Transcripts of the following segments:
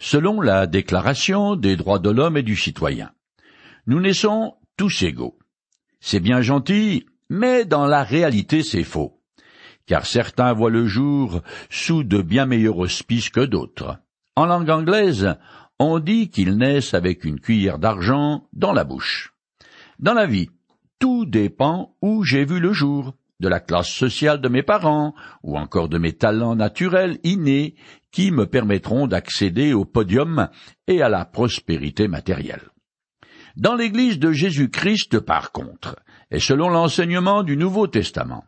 selon la Déclaration des droits de l'homme et du citoyen. Nous naissons tous égaux. C'est bien gentil, mais dans la réalité c'est faux, car certains voient le jour sous de bien meilleurs auspices que d'autres. En langue anglaise, on dit qu'ils naissent avec une cuillère d'argent dans la bouche. Dans la vie, tout dépend où j'ai vu le jour, de la classe sociale de mes parents, ou encore de mes talents naturels innés qui me permettront d'accéder au podium et à la prospérité matérielle. Dans l'Église de Jésus-Christ, par contre, et selon l'enseignement du Nouveau Testament,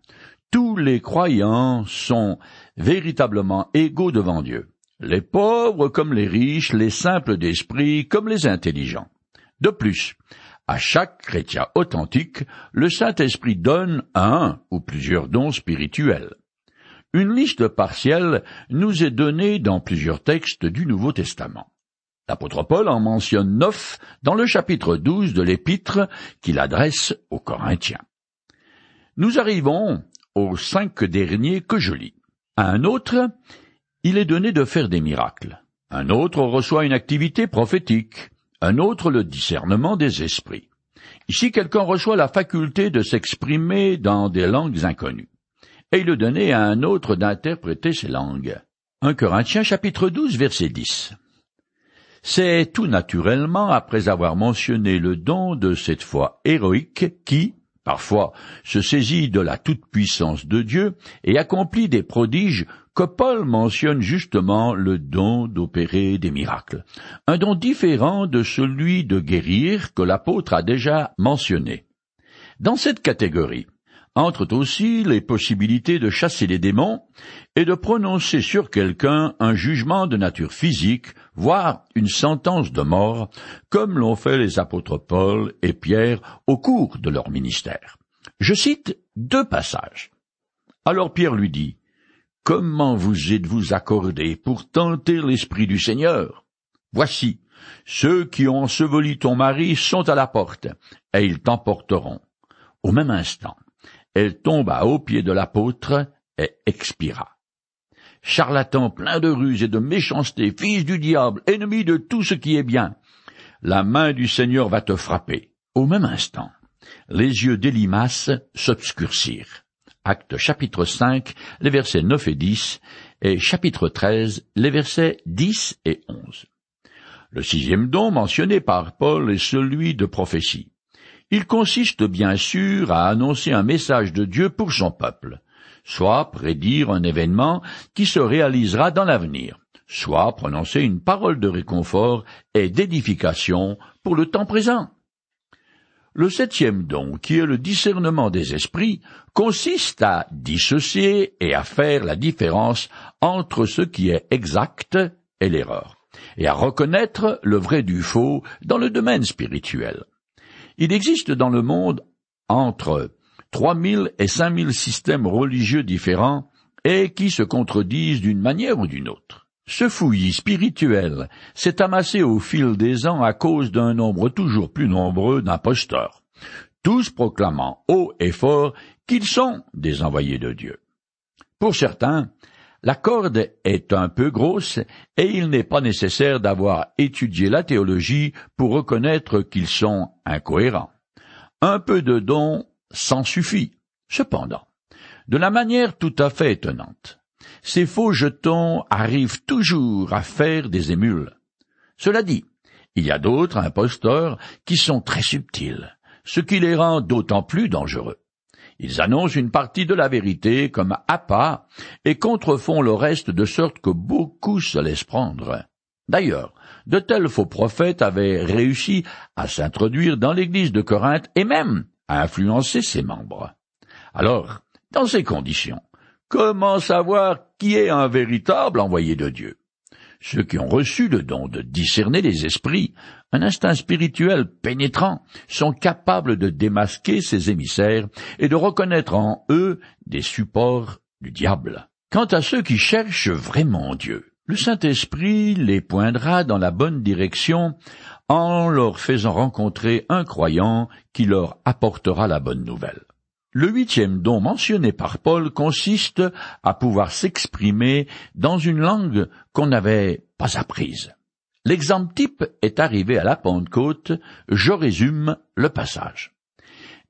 tous les croyants sont véritablement égaux devant Dieu les pauvres comme les riches, les simples d'esprit comme les intelligents. De plus, à chaque chrétien authentique, le Saint-Esprit donne un ou plusieurs dons spirituels. Une liste partielle nous est donnée dans plusieurs textes du Nouveau Testament. L'apôtre Paul en mentionne neuf dans le chapitre douze de l'épître qu'il adresse aux Corinthiens. Nous arrivons aux cinq derniers que je lis. un autre, il est donné de faire des miracles. Un autre reçoit une activité prophétique. Un autre le discernement des esprits. Ici, quelqu'un reçoit la faculté de s'exprimer dans des langues inconnues. Et est donné à un autre d'interpréter ces langues. 1 Corinthiens chapitre 12 verset 10. C'est tout naturellement après avoir mentionné le don de cette foi héroïque qui, parfois, se saisit de la toute-puissance de Dieu et accomplit des prodiges que Paul mentionne justement le don d'opérer des miracles, un don différent de celui de guérir que l'apôtre a déjà mentionné. Dans cette catégorie entrent aussi les possibilités de chasser les démons et de prononcer sur quelqu'un un jugement de nature physique, voire une sentence de mort, comme l'ont fait les apôtres Paul et Pierre au cours de leur ministère. Je cite deux passages. Alors Pierre lui dit, Comment vous êtes-vous accordé pour tenter l'Esprit du Seigneur? Voici, ceux qui ont enseveli ton mari sont à la porte, et ils t'emporteront. Au même instant, elle tomba aux pieds de l'apôtre et expira. Charlatan plein de ruse et de méchanceté, fils du diable, ennemi de tout ce qui est bien, la main du Seigneur va te frapper. Au même instant, les yeux d'Elimas s'obscurcirent. Acte chapitre 5, les versets 9 et 10, et chapitre 13, les versets 10 et 11. Le sixième don mentionné par Paul est celui de prophétie. Il consiste bien sûr à annoncer un message de Dieu pour son peuple, soit prédire un événement qui se réalisera dans l'avenir, soit prononcer une parole de réconfort et d'édification pour le temps présent. Le septième don, qui est le discernement des esprits, consiste à dissocier et à faire la différence entre ce qui est exact et l'erreur, et à reconnaître le vrai du faux dans le domaine spirituel. Il existe dans le monde entre trois mille et cinq mille systèmes religieux différents et qui se contredisent d'une manière ou d'une autre. Ce fouillis spirituel s'est amassé au fil des ans à cause d'un nombre toujours plus nombreux d'imposteurs, tous proclamant haut et fort qu'ils sont des envoyés de Dieu. Pour certains, la corde est un peu grosse et il n'est pas nécessaire d'avoir étudié la théologie pour reconnaître qu'ils sont incohérents. Un peu de don s'en suffit. Cependant, de la manière tout à fait étonnante, ces faux jetons arrivent toujours à faire des émules. Cela dit, il y a d'autres imposteurs qui sont très subtils, ce qui les rend d'autant plus dangereux. Ils annoncent une partie de la vérité comme appât et contrefont le reste de sorte que beaucoup se laissent prendre. D'ailleurs, de tels faux prophètes avaient réussi à s'introduire dans l'église de Corinthe et même à influencer ses membres. Alors, dans ces conditions, Comment savoir qui est un véritable envoyé de Dieu? Ceux qui ont reçu le don de discerner les esprits, un instinct spirituel pénétrant, sont capables de démasquer ces émissaires et de reconnaître en eux des supports du diable. Quant à ceux qui cherchent vraiment Dieu, le Saint-Esprit les poindra dans la bonne direction en leur faisant rencontrer un croyant qui leur apportera la bonne nouvelle. Le huitième don mentionné par Paul consiste à pouvoir s'exprimer dans une langue qu'on n'avait pas apprise. L'exemple type est arrivé à la Pentecôte, je résume le passage.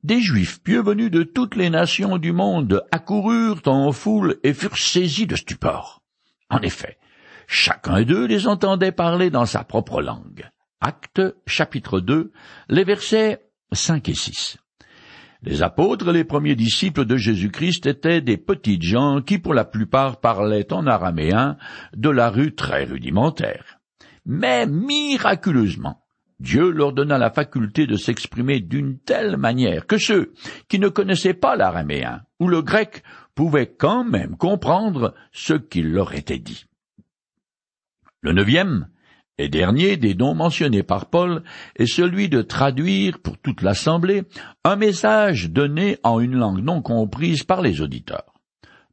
Des Juifs pieux venus de toutes les nations du monde accoururent en foule et furent saisis de stupeur. En effet, chacun d'eux les entendait parler dans sa propre langue. Acte chapitre 2, les versets 5 et 6. Les apôtres les premiers disciples de Jésus-Christ étaient des petites gens qui pour la plupart parlaient en araméen de la rue très rudimentaire. Mais miraculeusement, Dieu leur donna la faculté de s'exprimer d'une telle manière que ceux qui ne connaissaient pas l'araméen ou le grec pouvaient quand même comprendre ce qu'il leur était dit. Le neuvième et dernier des dons mentionnés par Paul est celui de traduire pour toute l'assemblée un message donné en une langue non comprise par les auditeurs.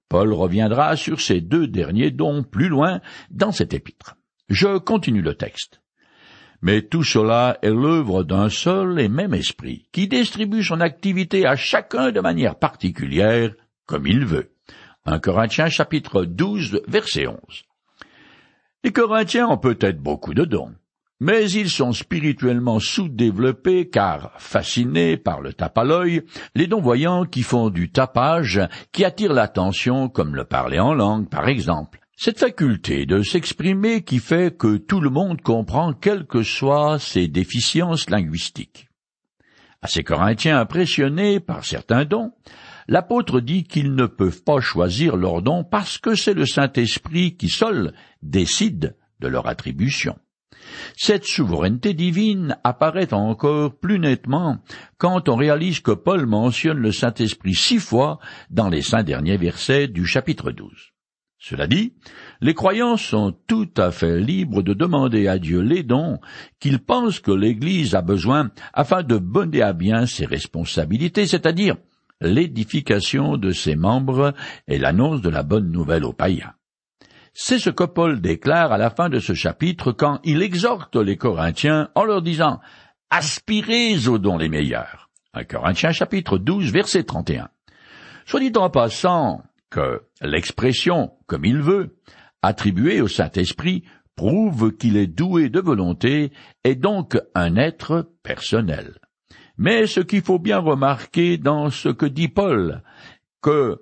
Paul reviendra sur ces deux derniers dons plus loin dans cet épître. Je continue le texte. Mais tout cela est l'œuvre d'un seul et même esprit, qui distribue son activité à chacun de manière particulière, comme il veut. 1 Corinthiens chapitre 12 verset 11. Les Corinthiens ont peut-être beaucoup de dons, mais ils sont spirituellement sous-développés car, fascinés par le tape à l'œil, les dons voyants qui font du tapage, qui attirent l'attention comme le parler en langue par exemple, cette faculté de s'exprimer qui fait que tout le monde comprend quelles que soient ses déficiences linguistiques. À ces Corinthiens impressionnés par certains dons, l'apôtre dit qu'ils ne peuvent pas choisir leurs dons parce que c'est le Saint-Esprit qui seul décide de leur attribution. Cette souveraineté divine apparaît encore plus nettement quand on réalise que Paul mentionne le Saint-Esprit six fois dans les cinq derniers versets du chapitre 12. Cela dit, les croyants sont tout à fait libres de demander à Dieu les dons qu'ils pensent que l'Église a besoin afin de bonner à bien ses responsabilités, c'est-à-dire l'édification de ses membres et l'annonce de la bonne nouvelle aux païens. C'est ce que Paul déclare à la fin de ce chapitre quand il exhorte les Corinthiens en leur disant Aspirez aux dons les meilleurs. Un Corinthiens chapitre 12 verset 31. Soit dit en passant, que l'expression comme il veut, attribuée au Saint-Esprit, prouve qu'il est doué de volonté et donc un être personnel. Mais ce qu'il faut bien remarquer dans ce que dit Paul, que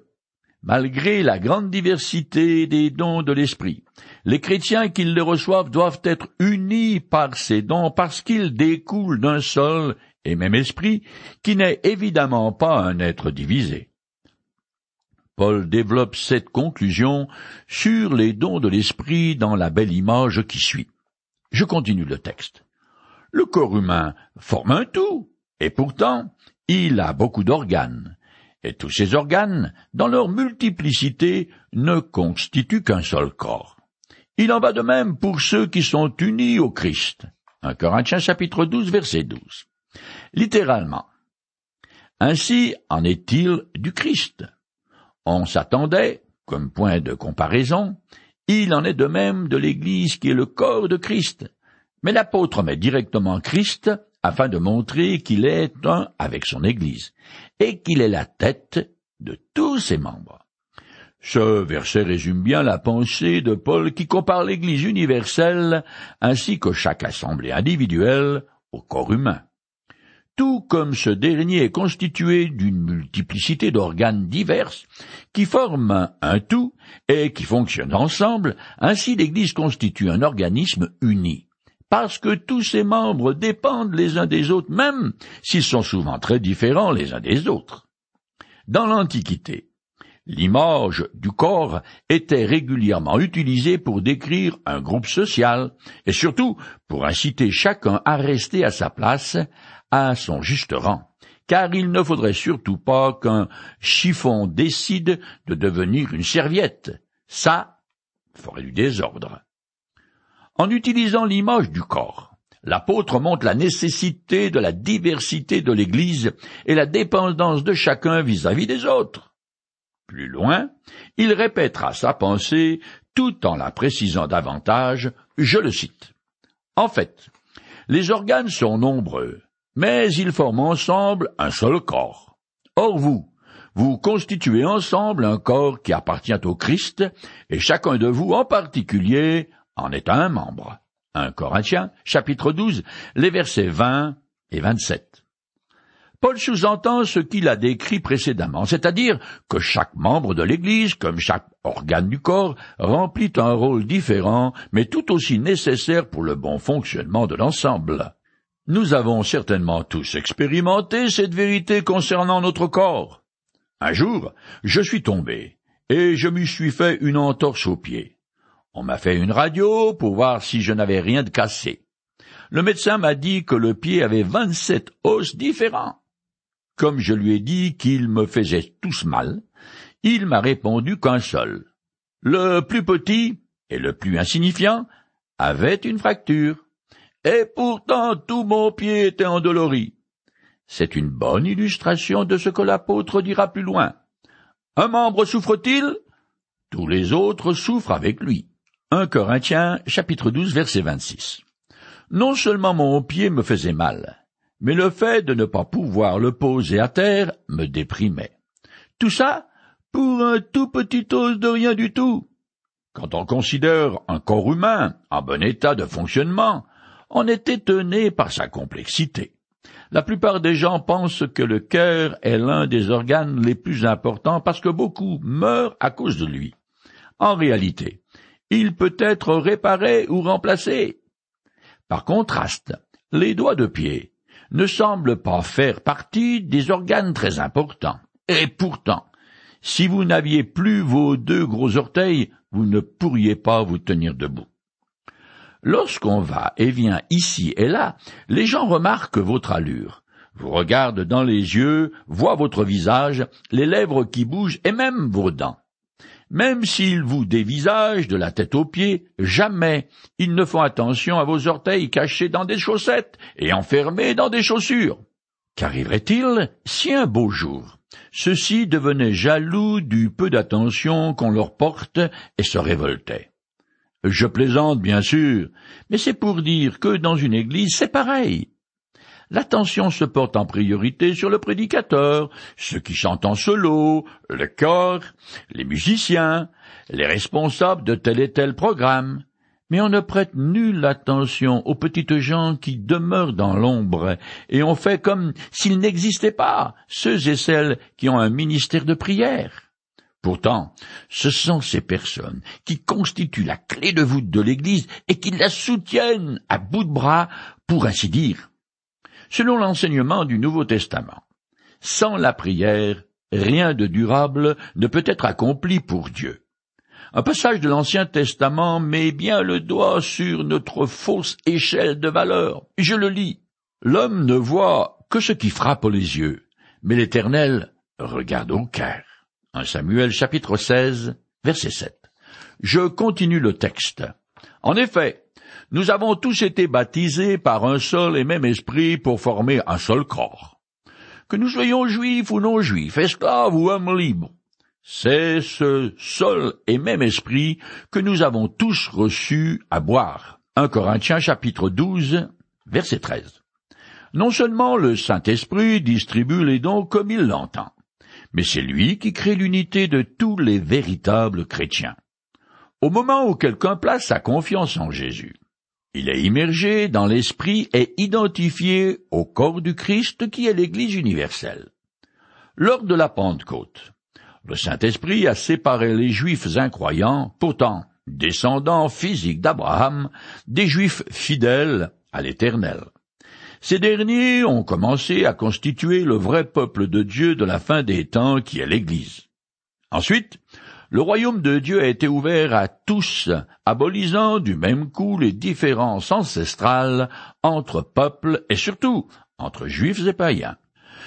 malgré la grande diversité des dons de l'Esprit, les chrétiens qui les reçoivent doivent être unis par ces dons parce qu'ils découlent d'un seul et même esprit qui n'est évidemment pas un être divisé. Paul développe cette conclusion sur les dons de l'esprit dans la belle image qui suit. Je continue le texte. Le corps humain forme un tout, et pourtant il a beaucoup d'organes, et tous ces organes, dans leur multiplicité, ne constituent qu'un seul corps. Il en va de même pour ceux qui sont unis au Christ. 1 Corinthiens chapitre 12 verset 12. Littéralement. Ainsi en est-il du Christ. On s'attendait, comme point de comparaison, il en est de même de l'Église qui est le corps de Christ. Mais l'apôtre met directement Christ afin de montrer qu'il est un avec son Église, et qu'il est la tête de tous ses membres. Ce verset résume bien la pensée de Paul qui compare l'Église universelle ainsi que chaque assemblée individuelle au corps humain tout comme ce dernier est constitué d'une multiplicité d'organes divers qui forment un tout et qui fonctionnent ensemble, ainsi l'Église constitue un organisme uni, parce que tous ses membres dépendent les uns des autres, même s'ils sont souvent très différents les uns des autres. Dans l'Antiquité, l'image du corps était régulièrement utilisée pour décrire un groupe social, et surtout pour inciter chacun à rester à sa place, à son juste rang, car il ne faudrait surtout pas qu'un chiffon décide de devenir une serviette. Ça ferait du désordre. En utilisant l'image du corps, l'apôtre montre la nécessité de la diversité de l'Église et la dépendance de chacun vis-à-vis -vis des autres. Plus loin, il répétera sa pensée tout en la précisant davantage, je le cite. En fait, les organes sont nombreux, mais ils forment ensemble un seul corps. Or vous, vous constituez ensemble un corps qui appartient au Christ, et chacun de vous en particulier en est un membre. 1 Corinthiens, chapitre 12, les versets 20 et 27. Paul sous-entend ce qu'il a décrit précédemment, c'est-à-dire que chaque membre de l'Église, comme chaque organe du corps, remplit un rôle différent, mais tout aussi nécessaire pour le bon fonctionnement de l'ensemble. Nous avons certainement tous expérimenté cette vérité concernant notre corps. Un jour, je suis tombé, et je m'y suis fait une entorse au pied. On m'a fait une radio pour voir si je n'avais rien de cassé. Le médecin m'a dit que le pied avait vingt-sept os différents. Comme je lui ai dit qu'ils me faisaient tous mal, il m'a répondu qu'un seul. Le plus petit et le plus insignifiant avait une fracture. Et pourtant tout mon pied était endolori. C'est une bonne illustration de ce que l'apôtre dira plus loin. Un membre souffre-t-il? Tous les autres souffrent avec lui. 1 Corinthiens chapitre 12 verset 26. Non seulement mon pied me faisait mal, mais le fait de ne pas pouvoir le poser à terre me déprimait. Tout ça pour un tout petit os de rien du tout. Quand on considère un corps humain en bon état de fonctionnement, on est étonné par sa complexité. La plupart des gens pensent que le cœur est l'un des organes les plus importants parce que beaucoup meurent à cause de lui. En réalité, il peut être réparé ou remplacé. Par contraste, les doigts de pied, ne semble pas faire partie des organes très importants. Et pourtant, si vous n'aviez plus vos deux gros orteils, vous ne pourriez pas vous tenir debout. Lorsqu'on va et vient ici et là, les gens remarquent votre allure, vous regardent dans les yeux, voient votre visage, les lèvres qui bougent et même vos dents. Même s'ils vous dévisagent de la tête aux pieds, jamais ils ne font attention à vos orteils cachés dans des chaussettes et enfermés dans des chaussures. Qu'arriverait-il si un beau jour ceux-ci devenaient jaloux du peu d'attention qu'on leur porte et se révoltaient? Je plaisante, bien sûr, mais c'est pour dire que dans une église c'est pareil l'attention se porte en priorité sur le prédicateur, ceux qui chantent en solo, le corps, les musiciens, les responsables de tel et tel programme. Mais on ne prête nulle attention aux petites gens qui demeurent dans l'ombre, et on fait comme s'ils n'existaient pas, ceux et celles qui ont un ministère de prière. Pourtant, ce sont ces personnes qui constituent la clé de voûte de l'Église et qui la soutiennent à bout de bras, pour ainsi dire selon l'enseignement du Nouveau Testament. Sans la prière, rien de durable ne peut être accompli pour Dieu. Un passage de l'Ancien Testament met bien le doigt sur notre fausse échelle de valeur. Je le lis. L'homme ne voit que ce qui frappe les yeux, mais l'Éternel regarde au cœur. Un Samuel chapitre 16, verset 7. Je continue le texte. En effet, nous avons tous été baptisés par un seul et même esprit pour former un seul corps. Que nous soyons juifs ou non juifs, esclaves ou hommes libres, c'est ce seul et même esprit que nous avons tous reçu à boire. 1 Corinthiens chapitre 12, verset 13. Non seulement le Saint-Esprit distribue les dons comme il l'entend, mais c'est lui qui crée l'unité de tous les véritables chrétiens. Au moment où quelqu'un place sa confiance en Jésus, il est immergé dans l'esprit et identifié au corps du Christ qui est l'Église universelle. Lors de la Pentecôte, le Saint-Esprit a séparé les Juifs incroyants, pourtant descendants physiques d'Abraham, des Juifs fidèles à l'Éternel. Ces derniers ont commencé à constituer le vrai peuple de Dieu de la fin des temps qui est l'Église. Ensuite, le royaume de Dieu a été ouvert à tous, abolisant du même coup les différences ancestrales entre peuples et surtout entre juifs et païens.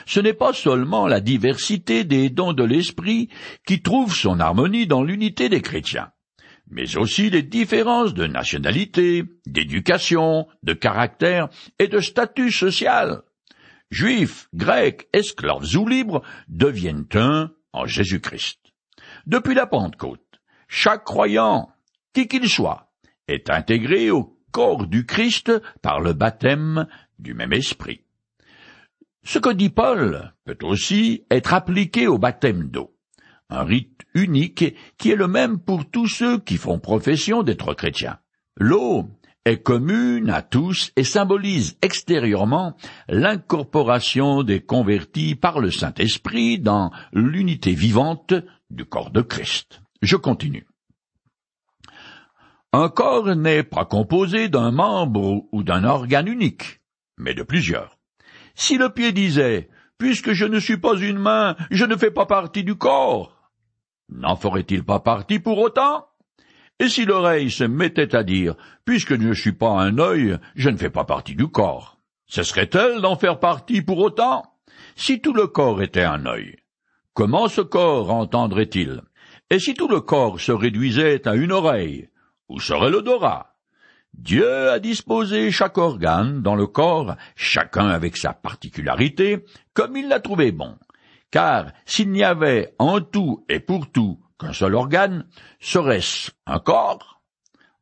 Ce n'est pas seulement la diversité des dons de l'esprit qui trouve son harmonie dans l'unité des chrétiens, mais aussi les différences de nationalité, d'éducation, de caractère et de statut social. Juifs, grecs, esclaves ou libres deviennent un en Jésus-Christ. Depuis la Pentecôte, chaque croyant, qui qu'il soit, est intégré au corps du Christ par le baptême du même esprit. Ce que dit Paul peut aussi être appliqué au baptême d'eau, un rite unique qui est le même pour tous ceux qui font profession d'être chrétiens. L'eau est commune à tous et symbolise extérieurement l'incorporation des convertis par le Saint-Esprit dans l'unité vivante du corps de Christ. Je continue. Un corps n'est pas composé d'un membre ou d'un organe unique, mais de plusieurs. Si le pied disait Puisque je ne suis pas une main, je ne fais pas partie du corps, n'en ferait-il pas partie pour autant? Et si l'oreille se mettait à dire Puisque je ne suis pas un œil, je ne fais pas partie du corps, ce serait-elle d'en faire partie pour autant? Si tout le corps était un œil, comment ce corps entendrait-il? Et si tout le corps se réduisait à une oreille, où serait l'odorat? Dieu a disposé chaque organe dans le corps, chacun avec sa particularité, comme il l'a trouvé bon. Car s'il n'y avait en tout et pour tout qu'un seul organe, serait-ce un corps?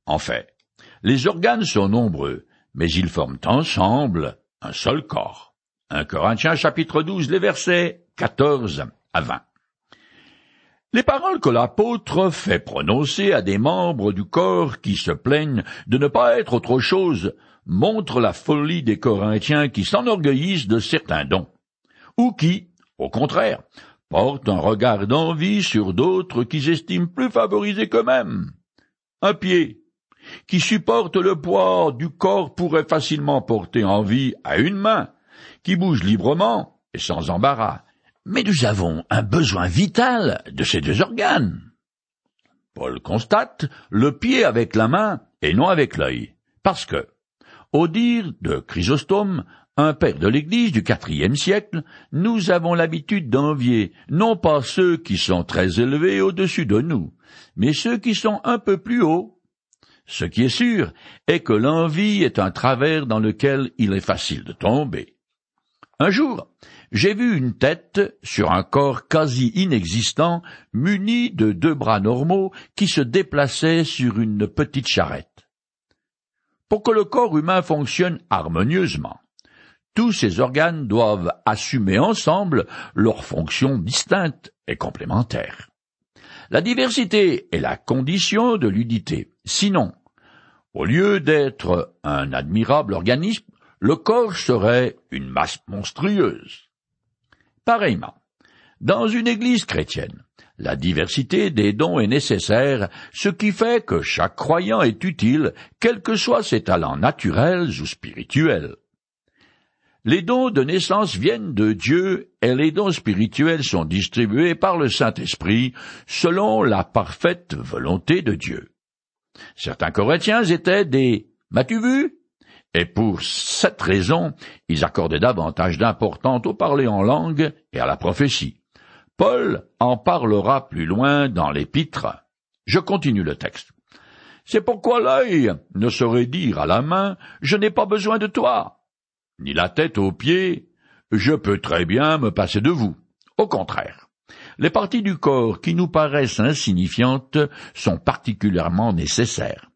En fait, les organes sont nombreux, mais ils forment ensemble un seul corps. 1 Corinthiens chapitre 12, les versets 14 à 20. Les paroles que l'apôtre fait prononcer à des membres du corps qui se plaignent de ne pas être autre chose montrent la folie des Corinthiens qui s'enorgueillissent de certains dons, ou qui, au contraire, portent un regard d'envie sur d'autres qu'ils estiment plus favorisés qu'eux-mêmes. Un pied, qui supporte le poids du corps pourrait facilement porter envie à une main, qui bouge librement et sans embarras, mais nous avons un besoin vital de ces deux organes. Paul constate le pied avec la main et non avec l'œil, parce que, au dire de Chrysostome, un père de l'Église du quatrième siècle, nous avons l'habitude d'envier non pas ceux qui sont très élevés au-dessus de nous, mais ceux qui sont un peu plus hauts. Ce qui est sûr est que l'envie est un travers dans lequel il est facile de tomber. Un jour, j'ai vu une tête sur un corps quasi inexistant, muni de deux bras normaux qui se déplaçaient sur une petite charrette. Pour que le corps humain fonctionne harmonieusement, tous ces organes doivent assumer ensemble leurs fonctions distinctes et complémentaires. La diversité est la condition de l'unité. Sinon, au lieu d'être un admirable organisme, le corps serait une masse monstrueuse. Pareillement, dans une Église chrétienne, la diversité des dons est nécessaire, ce qui fait que chaque croyant est utile, quels que soient ses talents naturels ou spirituels. Les dons de naissance viennent de Dieu et les dons spirituels sont distribués par le Saint-Esprit selon la parfaite volonté de Dieu. Certains Corinthiens étaient des M'as-tu vu? Et pour cette raison, ils accordaient davantage d'importance au parler en langue et à la prophétie. Paul en parlera plus loin dans l'épître. Je continue le texte. C'est pourquoi l'œil ne saurait dire à la main, je n'ai pas besoin de toi, ni la tête aux pieds, je peux très bien me passer de vous. Au contraire, les parties du corps qui nous paraissent insignifiantes sont particulièrement nécessaires.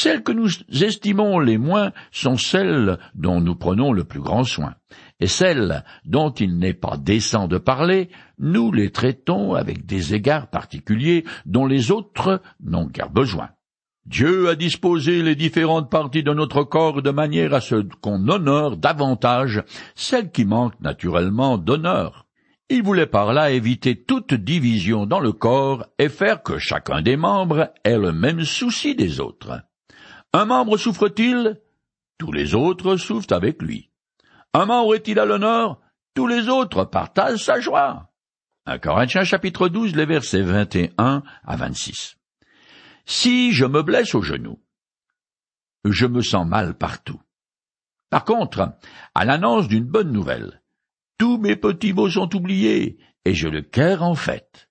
Celles que nous estimons les moins sont celles dont nous prenons le plus grand soin, et celles dont il n'est pas décent de parler, nous les traitons avec des égards particuliers dont les autres n'ont guère besoin. Dieu a disposé les différentes parties de notre corps de manière à ce qu'on honore davantage celles qui manquent naturellement d'honneur. Il voulait par là éviter toute division dans le corps et faire que chacun des membres ait le même souci des autres. Un membre souffre-t-il? Tous les autres souffrent avec lui. Un membre est-il à l'honneur? Tous les autres partagent sa joie. 1 Corinthiens chapitre 12, les versets 21 à 26. Si je me blesse au genou, je me sens mal partout. Par contre, à l'annonce d'une bonne nouvelle, tous mes petits mots sont oubliés, et je le cœur en fête.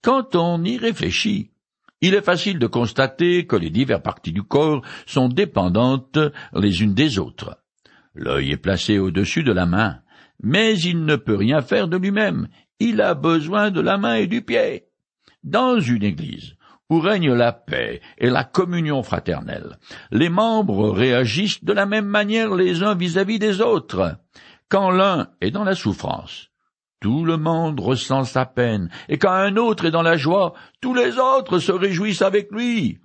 Quand on y réfléchit, il est facile de constater que les diverses parties du corps sont dépendantes les unes des autres. L'œil est placé au-dessus de la main, mais il ne peut rien faire de lui-même. Il a besoin de la main et du pied. Dans une église, où règne la paix et la communion fraternelle, les membres réagissent de la même manière les uns vis-à-vis des autres. Quand l'un est dans la souffrance, tout le monde ressent sa peine, et quand un autre est dans la joie, tous les autres se réjouissent avec lui.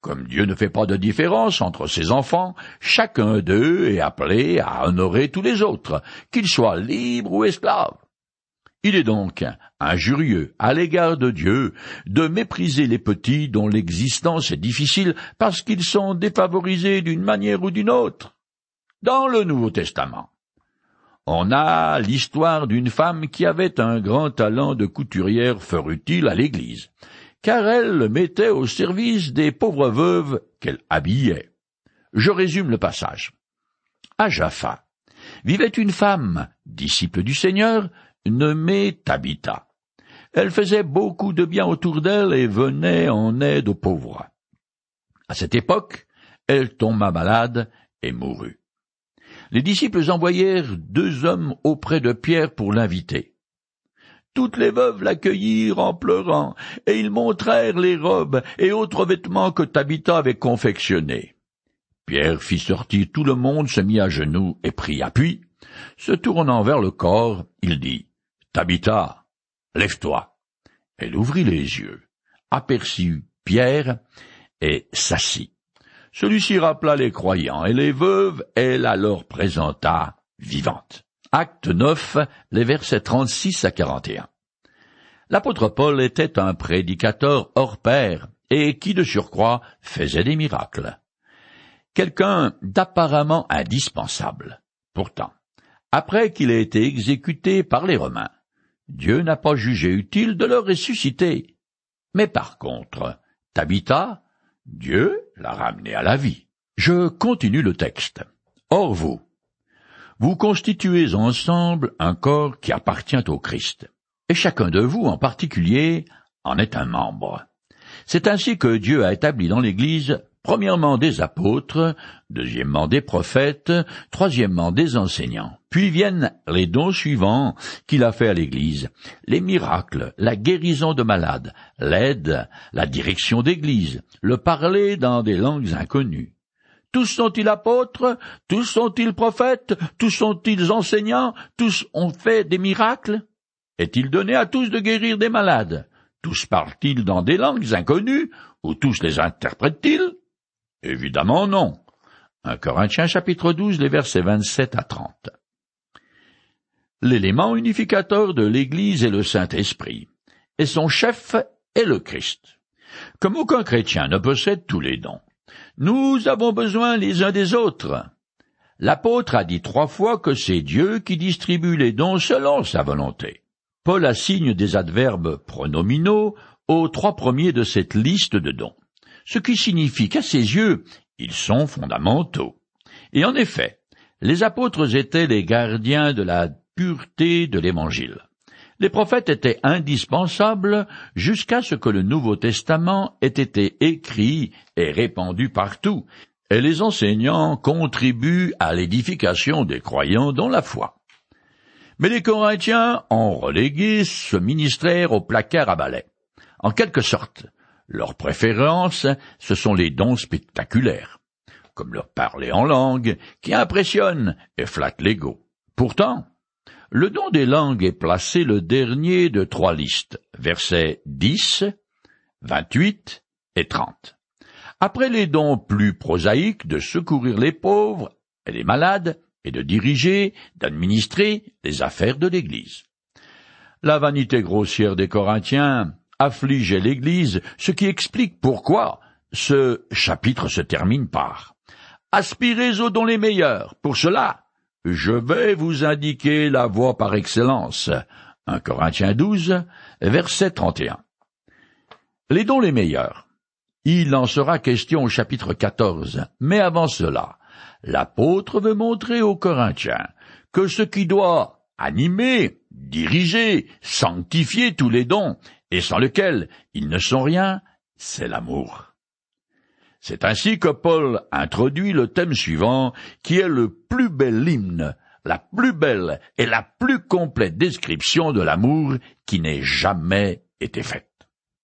Comme Dieu ne fait pas de différence entre ses enfants, chacun d'eux est appelé à honorer tous les autres, qu'ils soient libres ou esclaves. Il est donc injurieux à l'égard de Dieu de mépriser les petits dont l'existence est difficile parce qu'ils sont défavorisés d'une manière ou d'une autre. Dans le Nouveau Testament, on a l'histoire d'une femme qui avait un grand talent de couturière fort à l'Église, car elle le mettait au service des pauvres veuves qu'elle habillait. Je résume le passage. À Jaffa vivait une femme, disciple du Seigneur, nommée Tabitha. Elle faisait beaucoup de bien autour d'elle et venait en aide aux pauvres. À cette époque, elle tomba malade et mourut. Les disciples envoyèrent deux hommes auprès de Pierre pour l'inviter. Toutes les veuves l'accueillirent en pleurant, et ils montrèrent les robes et autres vêtements que Tabitha avait confectionnés. Pierre fit sortir tout le monde, se mit à genoux et pria. Puis, se tournant vers le corps, il dit Tabitha, lève-toi. Elle ouvrit les yeux, aperçut Pierre et s'assit. Celui-ci rappela les croyants et les veuves, elle la leur présenta vivante. Acte 9, les versets 36 à 41. L'apôtre Paul était un prédicateur hors pair et qui de surcroît faisait des miracles. Quelqu'un d'apparemment indispensable. Pourtant, après qu'il ait été exécuté par les Romains, Dieu n'a pas jugé utile de le ressusciter. Mais par contre, Tabitha, Dieu l'a ramené à la vie. Je continue le texte. Or vous, vous constituez ensemble un corps qui appartient au Christ, et chacun de vous en particulier en est un membre. C'est ainsi que Dieu a établi dans l'Église Premièrement des apôtres, deuxièmement des prophètes, troisièmement des enseignants. Puis viennent les dons suivants qu'il a fait à l'Église. Les miracles, la guérison de malades, l'aide, la direction d'Église, le parler dans des langues inconnues. Tous sont-ils apôtres, tous sont-ils prophètes, tous sont-ils enseignants, tous ont fait des miracles? Est-il donné à tous de guérir des malades? Tous parlent-ils dans des langues inconnues, ou tous les interprètent-ils? Évidemment non. 1 Corinthiens chapitre 12, les versets 27 à 30. L'élément unificateur de l'Église est le Saint-Esprit, et son chef est le Christ. Comme aucun chrétien ne possède tous les dons, nous avons besoin les uns des autres. L'apôtre a dit trois fois que c'est Dieu qui distribue les dons selon sa volonté. Paul assigne des adverbes pronominaux aux trois premiers de cette liste de dons ce qui signifie qu'à ses yeux, ils sont fondamentaux. Et en effet, les apôtres étaient les gardiens de la pureté de l'Évangile. Les prophètes étaient indispensables jusqu'à ce que le Nouveau Testament ait été écrit et répandu partout, et les enseignants contribuent à l'édification des croyants dans la foi. Mais les Corinthiens ont relégué ce ministère au placard à balai. En quelque sorte, leur préférence, ce sont les dons spectaculaires, comme leur parler en langue, qui impressionne et flatte l'ego. Pourtant, le don des langues est placé le dernier de trois listes, versets 10, 28 et 30. Après les dons plus prosaïques de secourir les pauvres et les malades, et de diriger, d'administrer les affaires de l'Église. La vanité grossière des Corinthiens affligeait l'Église, ce qui explique pourquoi ce chapitre se termine par Aspirez aux dons les meilleurs. Pour cela, je vais vous indiquer la voie par excellence. 1 Corinthiens 12, verset 31. Les dons les meilleurs. Il en sera question au chapitre 14. Mais avant cela, l'apôtre veut montrer aux Corinthiens que ce qui doit animer, diriger, sanctifier tous les dons et sans lequel ils ne sont rien, c'est l'amour. C'est ainsi que Paul introduit le thème suivant, qui est le plus bel hymne, la plus belle et la plus complète description de l'amour qui n'ait jamais été faite.